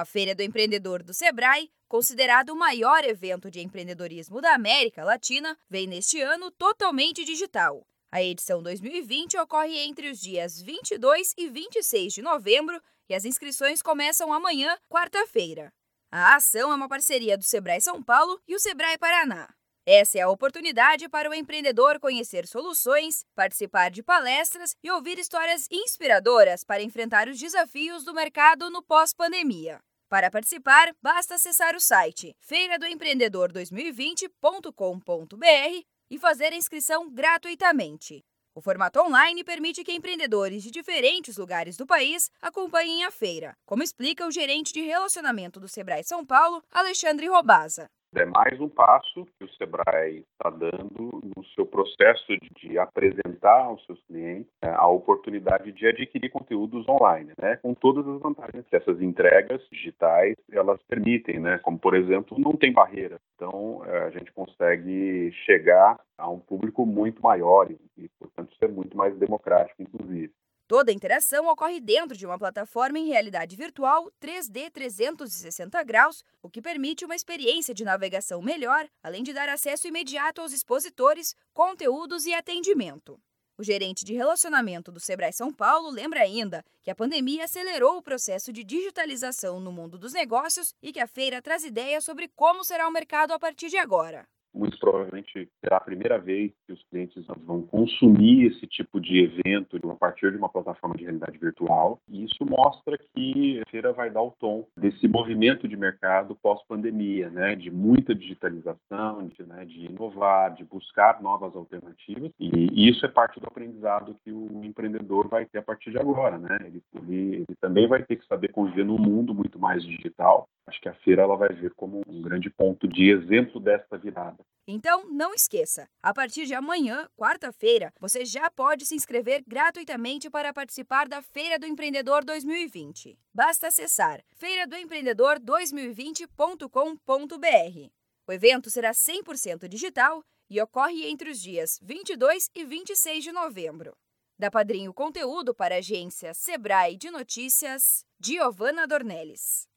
A Feira do Empreendedor do Sebrae, considerado o maior evento de empreendedorismo da América Latina, vem neste ano totalmente digital. A edição 2020 ocorre entre os dias 22 e 26 de novembro e as inscrições começam amanhã, quarta-feira. A ação é uma parceria do Sebrae São Paulo e o Sebrae Paraná. Essa é a oportunidade para o empreendedor conhecer soluções, participar de palestras e ouvir histórias inspiradoras para enfrentar os desafios do mercado no pós-pandemia. Para participar, basta acessar o site feiradoempreendedor2020.com.br e fazer a inscrição gratuitamente. O formato online permite que empreendedores de diferentes lugares do país acompanhem a feira, como explica o gerente de relacionamento do Sebrae São Paulo, Alexandre Robaza. É mais um passo que o Sebrae está dando no seu processo de apresentar aos seus clientes né, a oportunidade de adquirir conteúdos online, né, com todas as vantagens que essas entregas digitais elas permitem, né, como por exemplo não tem barreira, então é, a gente consegue chegar a um público muito maior e, e portanto ser muito mais democrático, inclusive. Toda a interação ocorre dentro de uma plataforma em realidade virtual 3D 360 graus, o que permite uma experiência de navegação melhor, além de dar acesso imediato aos expositores, conteúdos e atendimento. O gerente de relacionamento do Sebrae São Paulo lembra ainda que a pandemia acelerou o processo de digitalização no mundo dos negócios e que a feira traz ideias sobre como será o mercado a partir de agora muito provavelmente será a primeira vez que os clientes vão consumir esse tipo de evento a partir de uma plataforma de realidade virtual. E isso mostra que a feira vai dar o tom desse movimento de mercado pós-pandemia, né? de muita digitalização, de, né? de inovar, de buscar novas alternativas. E isso é parte do aprendizado que o empreendedor vai ter a partir de agora. Né? Ele, ele, ele também vai ter que saber conviver num mundo muito mais digital. Acho que a feira ela vai vir como um grande ponto de exemplo desta virada. Então, não esqueça, a partir de amanhã, quarta-feira, você já pode se inscrever gratuitamente para participar da Feira do Empreendedor 2020. Basta acessar feiradoempreendedor2020.com.br. O evento será 100% digital e ocorre entre os dias 22 e 26 de novembro. Da Padrinho Conteúdo para a agência Sebrae de Notícias, Giovana Dornelles.